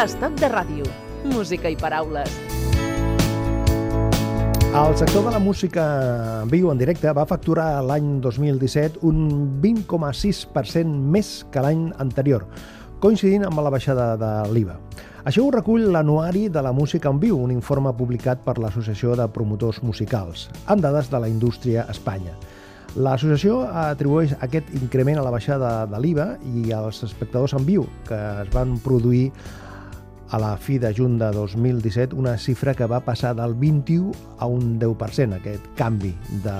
Estat de ràdio. Música i paraules. El sector de la música en viu en directe va facturar l'any 2017 un 20,6% més que l'any anterior, coincidint amb la baixada de l'IVA. Això ho recull l'Anuari de la Música en Viu, un informe publicat per l'Associació de Promotors Musicals, amb dades de la indústria a Espanya. L'associació atribueix aquest increment a la baixada de l'IVA i als espectadors en viu que es van produir a la fi de juny de 2017 una xifra que va passar del 21 a un 10%, aquest canvi de,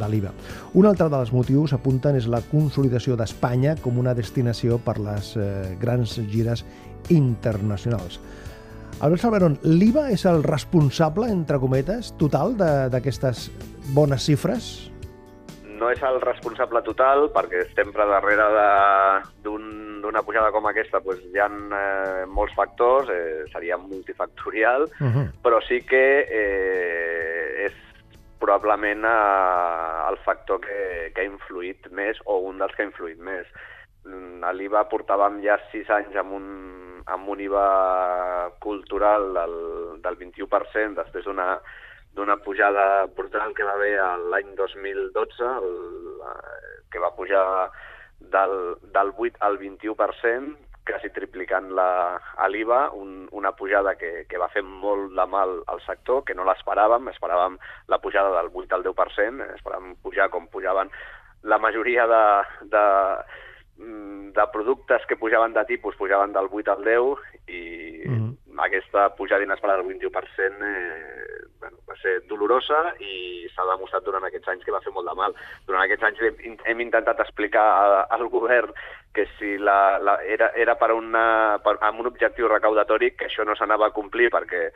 de l'IVA. Un altre dels motius apunten és la consolidació d'Espanya com una destinació per les eh, grans gires internacionals. Albert Salveron, l'IVA és el responsable, entre cometes, total d'aquestes bones xifres? no és el responsable total, perquè sempre darrere d'una un, pujada com aquesta doncs, hi ha eh, molts factors, eh, seria multifactorial, uh -huh. però sí que eh, és probablement eh, el factor que, que ha influït més, o un dels que ha influït més. Mm, a l'IVA portàvem ja sis anys amb un, amb un IVA cultural del, del 21%, després d'una d'una pujada brutal que va haver l'any 2012, el, que va pujar del, del 8 al 21%, quasi triplicant l'IVA, un, una pujada que, que va fer molt de mal al sector, que no l'esperàvem, esperàvem la pujada del 8 al 10%, esperàvem pujar com pujaven la majoria de, de, de productes que pujaven de tipus, pujaven del 8 al 10 i mm -hmm. aquesta pujada inesperada del 21% eh, bueno, va ser dolorosa i s'ha demostrat durant aquests anys que va fer molt de mal. Durant aquests anys hem, hem intentat explicar a, al govern que si la, la, era, era per una, per, amb un objectiu recaudatori que això no s'anava a complir perquè,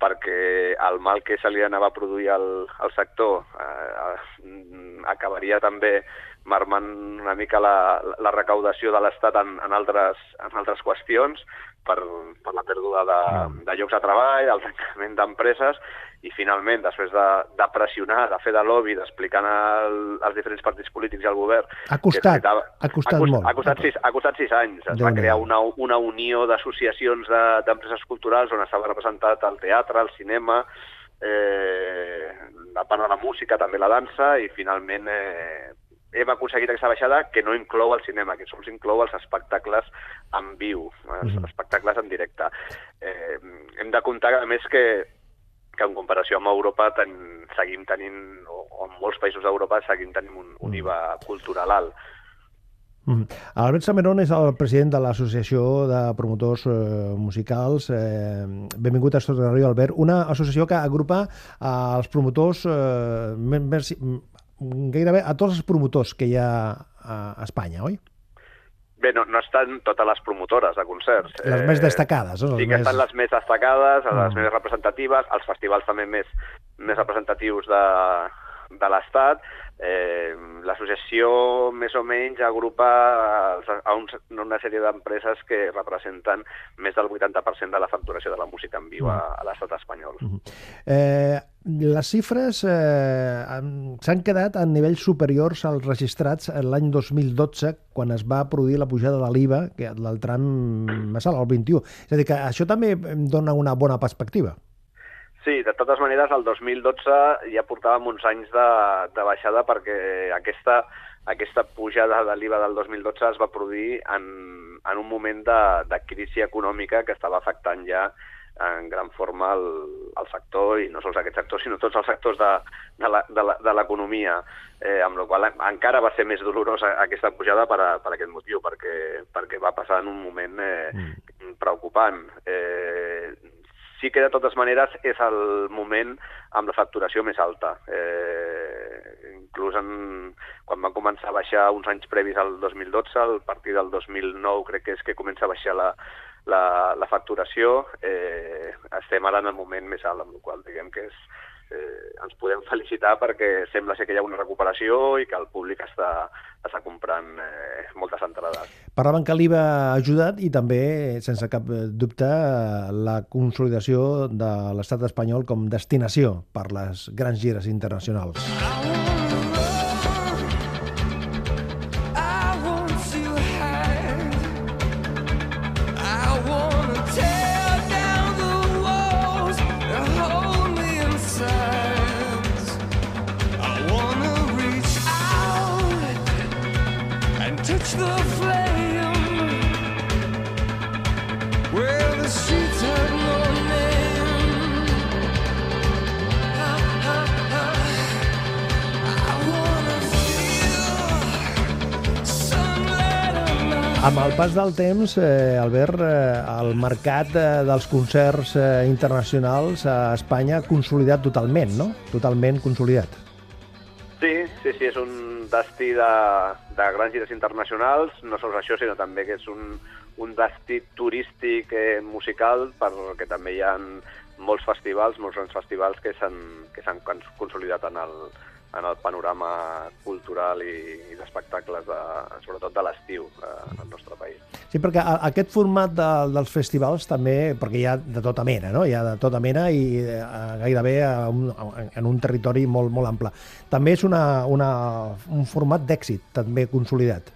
perquè el mal que se li anava a produir al, al sector eh, acabaria també marmant una mica la, la recaudació de l'Estat en, en, altres, en altres qüestions per, per la pèrdua de, de llocs de treball, el tancament d'empreses, i finalment, després de, de pressionar, de fer de lobby, d'explicar als diferents partits polítics i al govern... Ha costat, necessitava, ha costat ha, molt. Ha costat, sis, ha costat sis anys. Es va crear una, una unió d'associacions d'empreses de, culturals on estava representat el teatre, el cinema, eh, la part de la música, també la dansa, i finalment eh, hem aconseguit aquesta baixada que no inclou el cinema, que sols inclou els espectacles en viu, els mm. espectacles en directe. Eh, hem de comptar, a més, que, que en comparació amb Europa ten, seguim tenint, o, o en molts països d'Europa seguim tenint un, un IVA cultural alt. Mm. Albert Sameron és el president de l'Associació de Promotors eh, Musicals. Eh, benvingut a Estos de Rio, Albert. Una associació que agrupa eh, els promotors eh, més, gairebé a tots els promotors que hi ha a Espanya, oi? Bé, no, no estan totes les promotores de concerts. Les eh, més destacades. No? Sí que més... estan les més destacades, les mm. més representatives, els festivals també més, més representatius de, de l'Estat, eh, l'associació més o menys agrupa a un, una sèrie d'empreses que representen més del 80% de la facturació de la música en viu a, mm. a l'estat espanyol. Mm -hmm. eh, les xifres eh, s'han quedat a nivells superiors als registrats l'any 2012, quan es va produir la pujada de l'IVA, que del tram més alt, el 21. És a dir, que això també dona una bona perspectiva. Sí, de totes maneres, el 2012 ja portàvem uns anys de, de baixada perquè aquesta, aquesta pujada de l'IVA del 2012 es va produir en, en un moment de, de crisi econòmica que estava afectant ja en gran forma el, el sector, i no sols aquest sector, sinó tots els sectors de, de l'economia, eh, amb la qual encara va ser més dolorosa aquesta pujada per, a, per aquest motiu, perquè, perquè va passar en un moment eh, mm. preocupant. Eh, sí que de totes maneres és el moment amb la facturació més alta. Eh, inclús en, quan van començar a baixar uns anys previs al 2012, a partir del 2009 crec que és que comença a baixar la, la, la facturació, eh, estem ara en el moment més alt, amb el qual diguem que és, eh, ens podem felicitar perquè sembla ser que hi ha una recuperació i que el públic està, està comprant eh, moltes entrades. Parlaven que l'IVA ha ajudat i també, sense cap dubte, la consolidació de l'estat espanyol com destinació per les grans gires internacionals. Ah! Pas del temps, eh, Albert, eh, el mercat eh, dels concerts eh, internacionals a Espanya consolidat totalment, no? Totalment consolidat. Sí, sí, sí, és un destí de, de grans gires internacionals, no sols això, sinó també que és un, un destí turístic eh, musical perquè també hi ha molts festivals, molts grans festivals que s'han consolidat en el, en el panorama cultural i, i d'espectacles, de, sobretot de l'estiu eh, al nostre país. Sí, perquè aquest format de, dels festivals també, perquè hi ha de tota mena, no? hi ha de tota mena i eh, gairebé a un, en un territori molt, molt ample. També és una, una, un format d'èxit, també consolidat.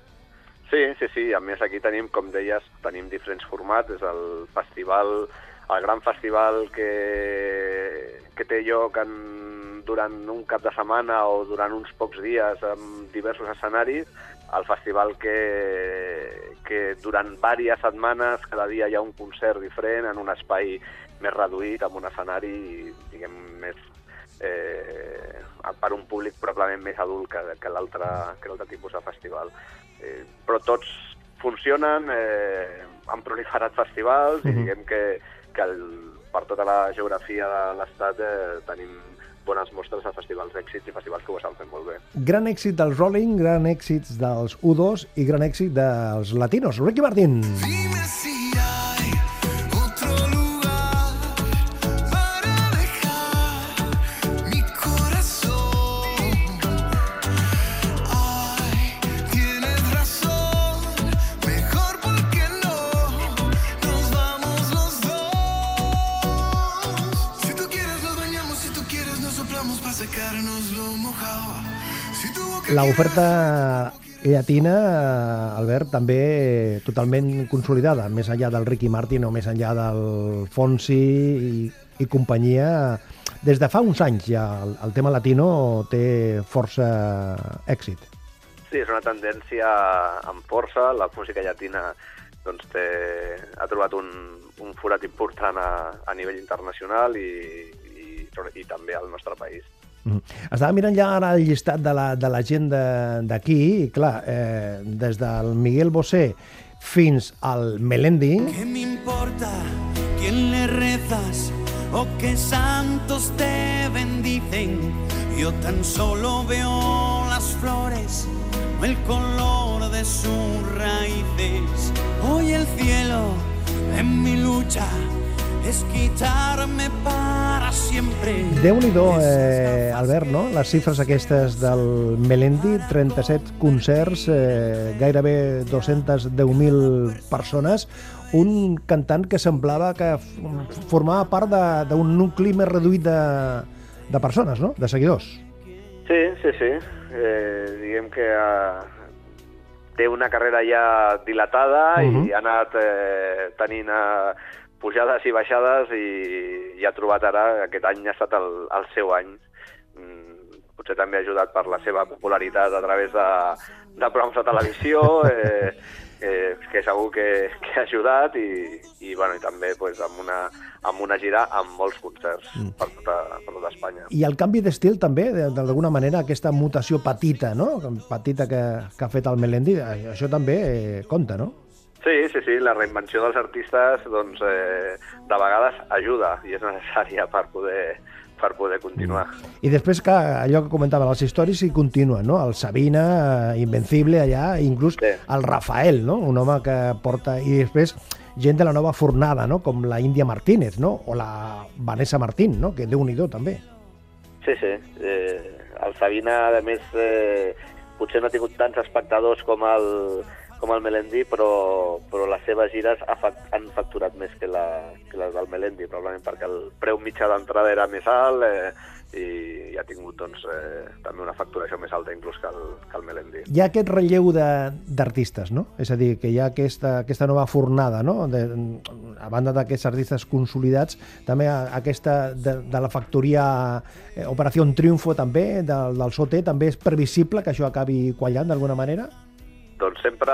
Sí, sí, sí. A més, aquí tenim, com deies, tenim diferents formats. És el festival, el gran festival que, que té lloc en durant un cap de setmana o durant uns pocs dies amb diversos escenaris, el festival que, que durant diverses setmanes cada dia hi ha un concert diferent en un espai més reduït, amb un escenari diguem, més, eh, per un públic probablement més adult que, que l'altre tipus de festival. Eh, però tots funcionen, eh, han proliferat festivals uh -huh. i diguem que, que el, per tota la geografia de l'Estat eh, tenim bones mostres a festivals d'èxits i festivals que ho estan fent molt bé. Gran èxit dels Rolling, gran èxit dels U2 i gran èxit dels latinos. Ricky Martin. Dime si L'oferta llatina, Albert, també totalment consolidada, més enllà del Ricky Martin o més enllà del Fonsi i, i companyia. Des de fa uns anys ja el, el tema latino té força èxit. Sí, és una tendència amb força. La música llatina doncs, té, ha trobat un, un forat important a, a nivell internacional i, i, i també al nostre país. Mm. Estava mirant ja ara el llistat de la, de la gent d'aquí, i clar, eh, des del Miguel Bosé fins al Melendi... ¿Qué me importa quién le rezas o qué santos te bendicen? Yo tan solo veo las flores o el color de sus raíces. Hoy el cielo en mi lucha es quitarme para siempre. Déu-n'hi-do, eh, Albert, no? Les xifres aquestes del Melendi, 37 concerts, eh, gairebé 210.000 persones, un cantant que semblava que formava part d'un nucli més reduït de, de persones, no?, de seguidors. Sí, sí, sí. Eh, diguem que eh, té una carrera ja dilatada uh -huh. i ha anat eh, tenint eh, pujades i baixades i, i ha trobat ara, aquest any ha estat el, el seu any. Mm, potser també ha ajudat per la seva popularitat a través de, de programes de televisió, eh, eh, que segur que, que ha ajudat i, i, bueno, i també pues, amb, una, amb una gira amb molts concerts mm. per, tota, per tota Espanya. I el canvi d'estil també, d'alguna manera, aquesta mutació petita, no? petita que, que ha fet el Melendi, això també eh, compta, no? Sí, sí, sí, la reinvenció dels artistes doncs, eh, de vegades ajuda i és necessària per poder, per poder continuar. I després que allò que comentava, les històries hi continuen, no? El Sabina, eh, Invencible allà, inclús sí. el Rafael, no? Un home que porta... I després gent de la nova fornada, no? Com la Índia Martínez, no? O la Vanessa Martín, no? Que déu nhi també. Sí, sí. Eh, el Sabina, a més, eh, potser no ha tingut tants espectadors com el, com el Melendi, però, però les seves gires han facturat més que, la, que les del Melendi, probablement perquè el preu mitjà d'entrada era més alt eh, i, i ha tingut doncs, eh, també una facturació més alta inclús que el, que el Melendi. Hi ha aquest relleu d'artistes, no? És a dir, que hi ha aquesta, aquesta nova fornada, no? De, a banda d'aquests artistes consolidats, també aquesta de, de la factoria eh, Operació Triunfo també, del, del Sote, també és previsible que això acabi quallant d'alguna manera? Doncs sempre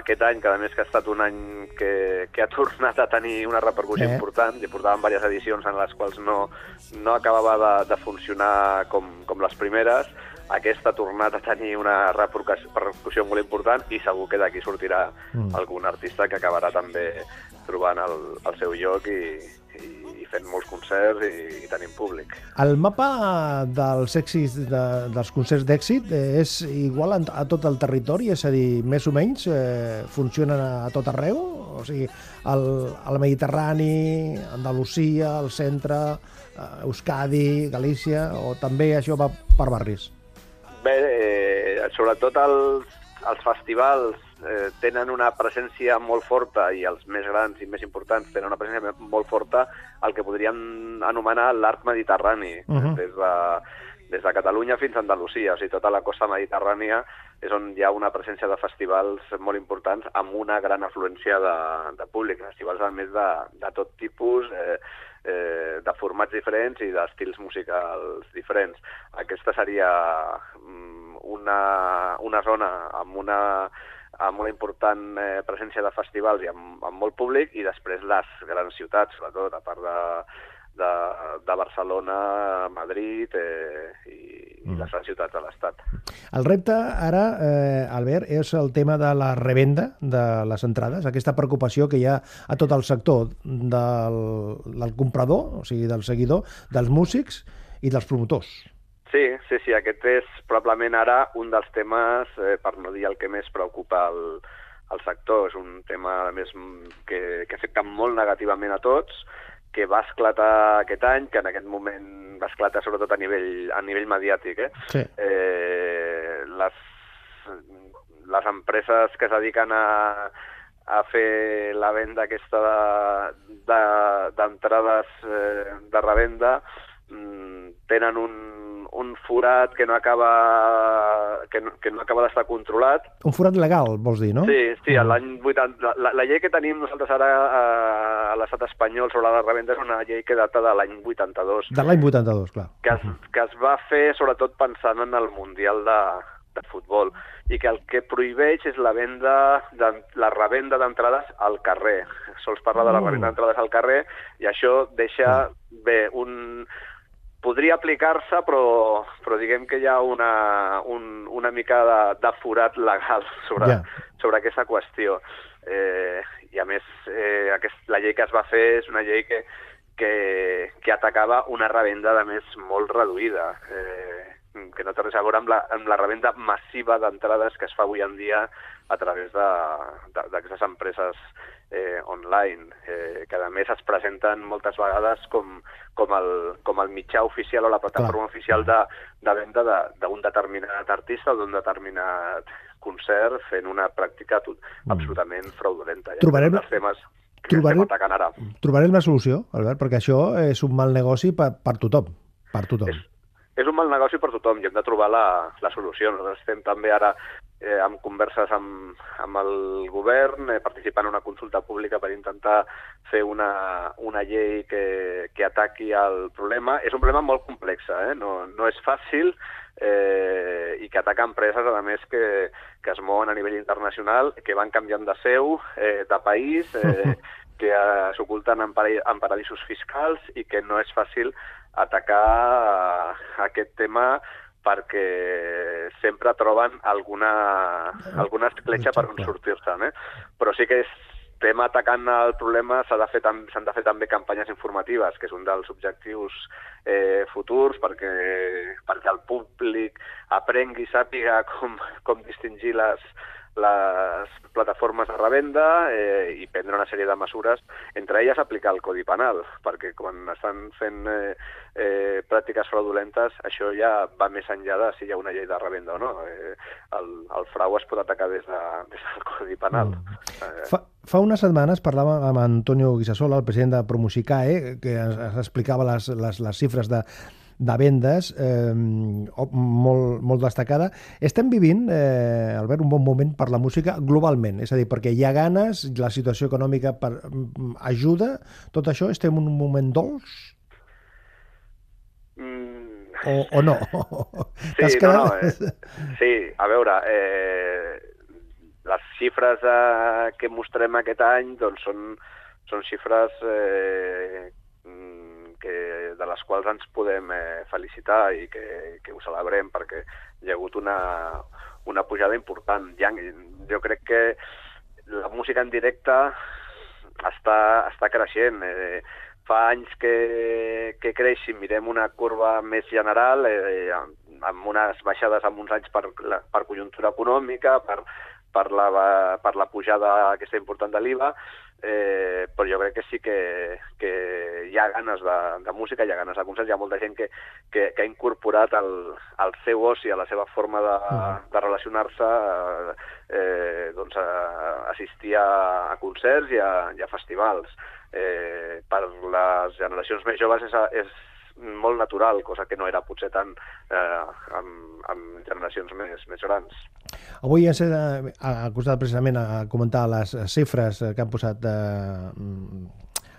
aquest any, que a més que ha estat un any que, que ha tornat a tenir una repercussió eh. important, i portàvem diverses edicions en les quals no, no acabava de, de funcionar com, com les primeres, aquesta ha tornat a tenir una repercussió molt important i segur que d'aquí sortirà mm. algun artista que acabarà també trobant el, el seu lloc i, i fent molts concerts i, i tenim públic. El mapa dels èxits de, dels concerts d'èxit eh, és igual a, a tot el territori? És a dir, més o menys eh, funcionen a, a tot arreu? O sigui, al, al Mediterrani, Andalusia, al centre, eh, Euskadi, Galícia, o també això va per barris? Bé, eh, sobretot els, els festivals eh, tenen una presència molt forta i els més grans i més importants tenen una presència molt forta el que podríem anomenar l'arc mediterrani, uh -huh. des, de, des de Catalunya fins a Andalusia, o sigui, tota la costa mediterrània és on hi ha una presència de festivals molt importants amb una gran afluència de, de públic, festivals a més de, de tot tipus, eh, eh, de formats diferents i d'estils musicals diferents. Aquesta seria mm, una, una zona amb una amb una important eh, presència de festivals i amb, amb molt públic, i després les grans ciutats, sobretot, a part de, de, de Barcelona, Madrid eh, i, mm. i les grans ciutats de l'Estat. El repte ara, eh, Albert, és el tema de la revenda de les entrades, aquesta preocupació que hi ha a tot el sector del, del comprador, o sigui, del seguidor, dels músics i dels promotors. Sí, sí, sí, aquest és probablement ara un dels temes, eh, per no dir el que més preocupa el, el sector. És un tema, a més, que, que afecta molt negativament a tots, que va esclatar aquest any, que en aquest moment va esclatar sobretot a nivell, a nivell mediàtic. Eh? Sí. Eh, les, les empreses que es dediquen a, a fer la venda aquesta d'entrades de, de, eh, de revenda mm, tenen un, un forat que no acaba que no, que no acaba d'estar controlat. Un forat legal, vols dir, no? Sí, sí, mm. l'any 80... La, la llei que tenim nosaltres ara a, a l'estat espanyol sobre la revenda és una llei que data de l'any 82. De l'any 82, clar. Que es, que es va fer sobretot pensant en el Mundial de, de futbol i que el que prohibeix és la venda de, la revenda d'entrades al carrer. Sols parla de la mm. revenda d'entrades al carrer i això deixa, mm. bé, un, podria aplicar-se, però, però diguem que hi ha una, un, una mica de, de forat legal sobre, yeah. sobre aquesta qüestió. Eh, I a més, eh, aquest, la llei que es va fer és una llei que, que, que atacava una revenda, de més, molt reduïda, eh, que no té res a veure amb la, amb la revenda massiva d'entrades que es fa avui en dia a través d'aquestes empreses eh, online, eh, que a més es presenten moltes vegades com, com, el, com el mitjà oficial o la plataforma Clar. oficial de, de venda d'un de, determinat artista o d'un determinat concert fent una pràctica tot, mm. absolutament fraudulenta. Ja trobarem, temes que trobarem, ara. trobarem la solució, Albert, perquè això és un mal negoci per, per tothom. Per tothom. És, és un mal negoci per tothom i hem de trobar la, la solució. Nosaltres estem també ara eh, amb converses amb, amb el govern, eh, participant en una consulta pública per intentar fer una, una llei que, que ataqui el problema. És un problema molt complex, eh? no, no és fàcil eh, i que ataca empreses, a més, que, que es mouen a nivell internacional, que van canviant de seu, eh, de país, eh, que eh, s'oculten en, en paradisos fiscals i que no és fàcil atacar eh, aquest tema perquè sempre troben alguna, alguna escletxa per on sortir-se'n. Eh? Però sí que estem atacant el problema, s'han de, fer s'han de fer també campanyes informatives, que és un dels objectius eh, futurs, perquè, perquè el públic aprengui i sàpiga com, com distingir les, les plataformes de revenda eh, i prendre una sèrie de mesures, entre elles aplicar el Codi Penal, perquè quan estan fent eh, eh, pràctiques fraudulentes, això ja va més enllà de si hi ha una llei de revenda o no. Eh, el, el frau es pot atacar des, de, des del Codi Penal. Mm. Eh, fa, fa unes setmanes parlàvem amb Antonio Guisasola, el president de Promusicae, que ens, ens explicava les, les, les xifres de de vendes eh, molt, molt destacada. Estem vivint, eh, Albert, un bon moment per la música globalment, és a dir, perquè hi ha ganes, la situació econòmica per, mm, ajuda, tot això, estem en un moment dolç? Mm. O, o no? Sí, no, no, eh, sí, a veure, eh, les xifres eh, que mostrem aquest any doncs, són, són xifres eh, que, de les quals ens podem eh, felicitar i que, que ho celebrem perquè hi ha hagut una, una pujada important. Ja, jo crec que la música en directe està, està creixent. Eh, fa anys que, que creix, si mirem una curva més general, eh, amb unes baixades en uns anys per, la, per conjuntura econòmica, per, per, la, per la pujada aquesta important de l'IVA, eh, però jo crec que sí que, que hi ha ganes de, de música, hi ha ganes de concerts, hi ha molta gent que, que, que ha incorporat el, el seu oci a la seva forma de, mm. de relacionar-se eh, doncs a, assistir a, a concerts i a, i a festivals eh, per les generacions més joves és, és molt natural, cosa que no era potser tant eh, amb, amb generacions més, més grans. Avui ens hem acostat precisament a comentar les xifres que han posat eh,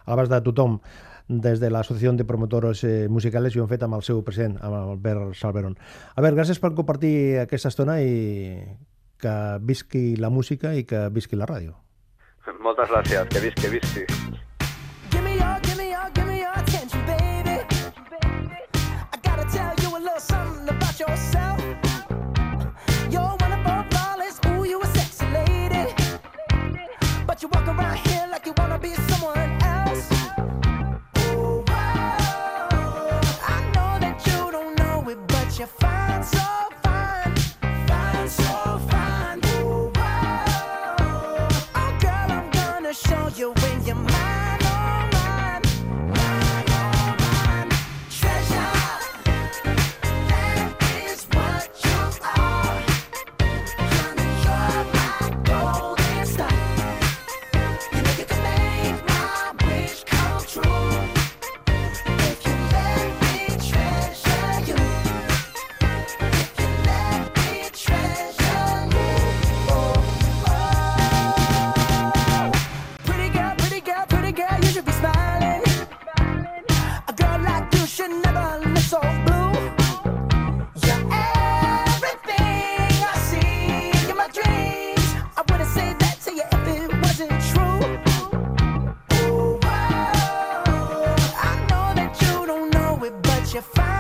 a l'abast de tothom des de l'Associació de Promotors eh, Musicales i ho hem fet amb el seu president, amb Albert Salveron. Albert, gràcies per compartir aquesta estona i que visqui la música i que visqui la ràdio. Moltes gràcies, que visqui, que visqui. can find you find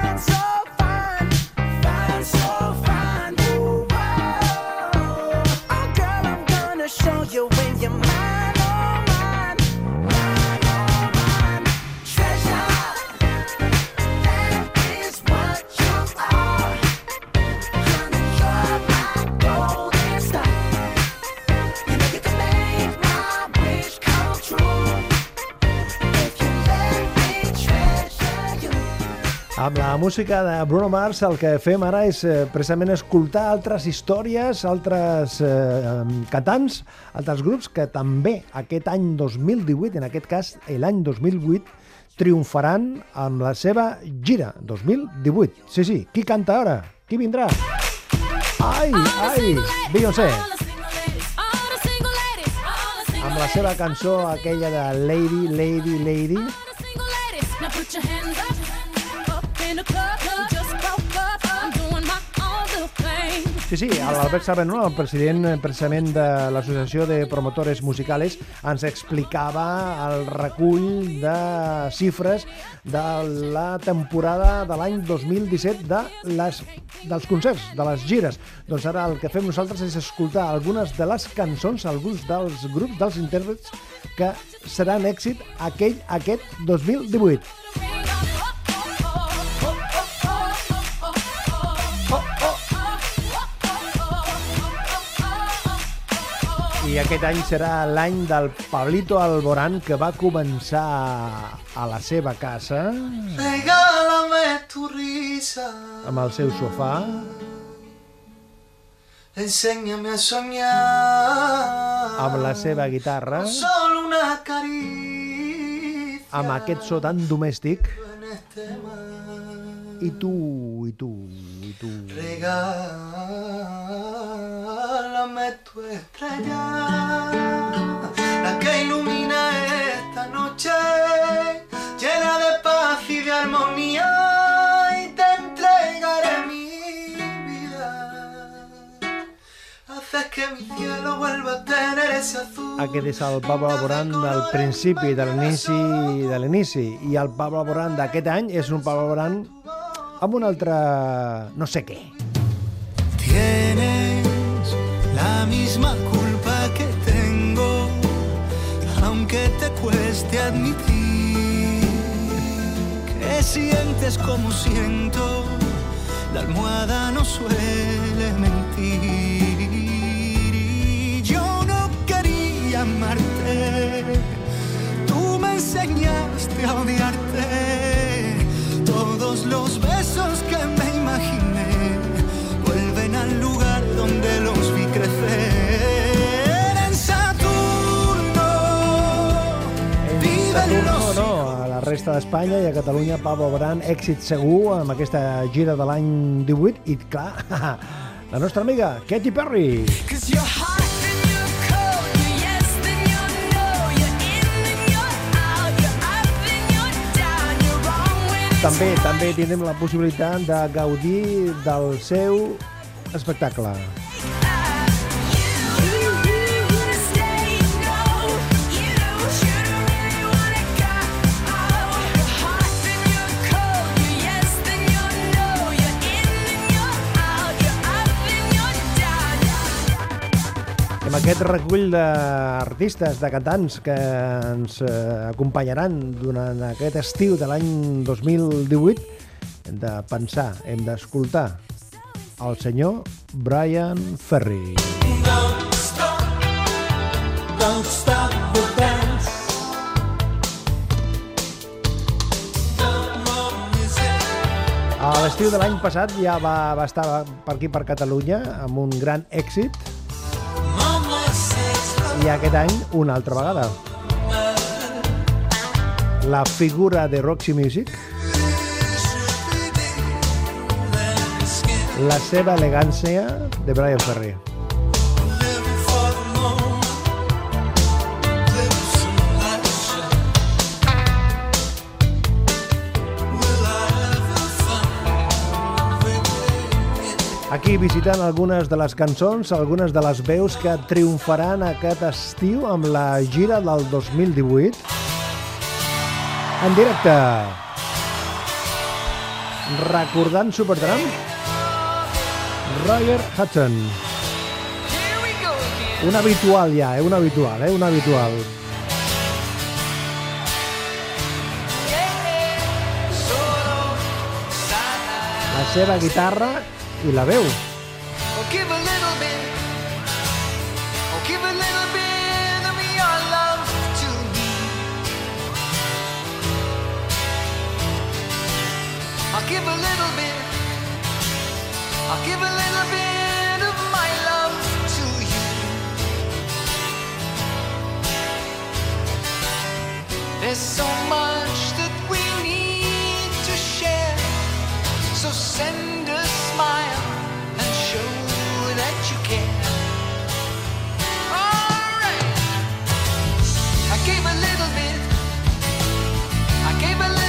Amb la música de Bruno Mars el que fem ara és eh, precisament escoltar altres històries, altres eh, cantants, altres grups que també aquest any 2018, en aquest cas l'any 2008, triomfaran amb la seva gira 2018. Sí, sí, qui canta ara? Qui vindrà? Ai, ai, Beyoncé. Amb la seva cançó aquella de Lady, Lady, Lady. Sí, sí, l'Albert Sabenó, el president eh, precisament de l'Associació de Promotores Musicales, ens explicava el recull de xifres de la temporada de l'any 2017 de les, dels concerts, de les gires. Doncs ara el que fem nosaltres és escoltar algunes de les cançons, alguns dels grups, dels intèrprets que seran èxit aquell aquest 2018. I aquest any serà l'any del Pablito Alborán, que va començar a la seva casa... Regálame tu risa Amb el seu sofà. Enséñame a soñar Amb la seva guitarra. Solo una caricia Amb aquest so tan domèstic. en este mar I tu, i tu, i tu... Regálame tu estrella, la que ilumina esta noche, llena de paz y de armonía, y te entregaré mi vida. Haces que mi cielo vuelva a tener ese azul. Aquest és el Pablo Alborán del principi, de l'inici de l'inici. I el Pablo Alborán d'aquest any és un Pablo Alborán amb un altre no sé què. Tienes la misma culpa que tengo, aunque te cueste admitir que sientes como siento, la almohada no suele mentir. Y yo no quería amarte, tú me enseñaste a odiarte. Todos los besos que me imaginé vuelven al lugar donde los vi crecer. En Saturno viven los no, a la resta d'Espanya i a Catalunya Pablo Alborán, èxit segur amb aquesta gira de l'any 18 i clar, la nostra amiga Katy Perry. Cause you're hot També també tindrem la possibilitat de gaudir del seu espectacle. Amb aquest recull d'artistes, de cantants que ens eh, acompanyaran durant aquest estiu de l'any 2018, hem de pensar, hem d'escoltar el senyor Brian Ferry. Don't stop, don't stop. A l'estiu de l'any passat ja va, va estar per aquí, per Catalunya, amb un gran èxit, i aquest any una altra vegada. La figura de Roxy Music, la seva elegància de Brian Ferry. Aquí visitant algunes de les cançons, algunes de les veus que triomfaran aquest estiu amb la gira del 2018 en directe. Recordant Supertramp, Roger Hudson. Un habitual ja, eh? un habitual, eh? un habitual. La seva guitarra i la veu. Oh, give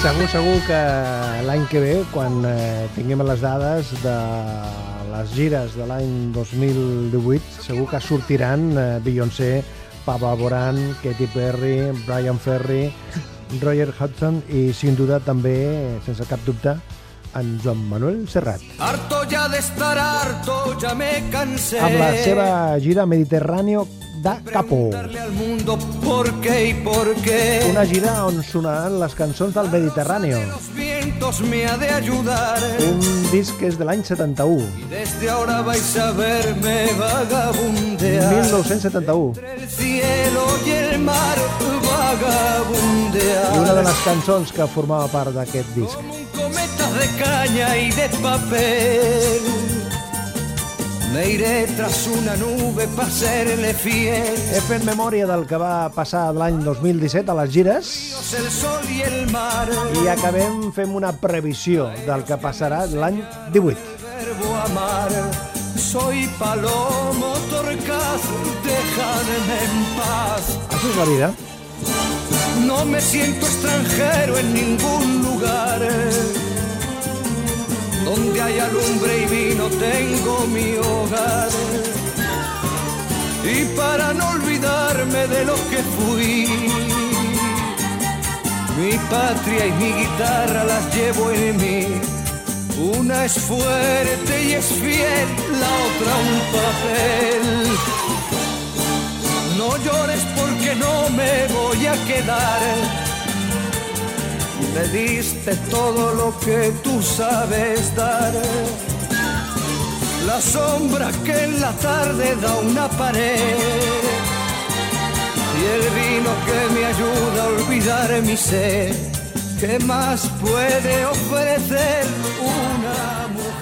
Segur, segur que l'any que ve, quan eh, tinguem les dades de les gires de l'any 2018, segur que sortiran eh, Beyoncé, Pablo Alborán, Katy Perry, Brian Ferry, Roger Hudson i, sin duda, també, sense cap dubte, en Joan Manuel Serrat. Harto ya de estar harto, ya me cansé. Amb la seva gira Mediterráneo da Capo. Darle al mundo por qué y por qué. Una gira on sonaran les cançons del Mediterráneo. Los vientos me ha de ayudar. Un disc que és de l'any 71, Y desde ahora vais a verme vagabundear. 1971. Entre el cielo y el mar vagabundear. I una de les cançons que formava part d'aquest disc. Como un cometa de caña y de papel. Me iré tras una nube para serle fiel. He fet memòria del que va passar l'any 2017 a les gires El sol y el mar. i acabem fem una previsió del que passarà l'any 18. verbo amar. Soy palomo torcaz, dejadme en paz. Això és la vida. No me siento extranjero en ningún lugar. Donde haya lumbre y vino tengo mi hogar. y para no olvidarme de lo que fui. Mi patria y mi guitarra las llevo en mí. Una es fuerte y es fiel, la otra un papel. No llores porque no me voy a quedar. Me diste todo lo que tú sabes dar. La sombra que en la tarde da una pared. Y el vino que me ayuda a olvidar mi sed. ¿Qué más puede ofrecer una mujer?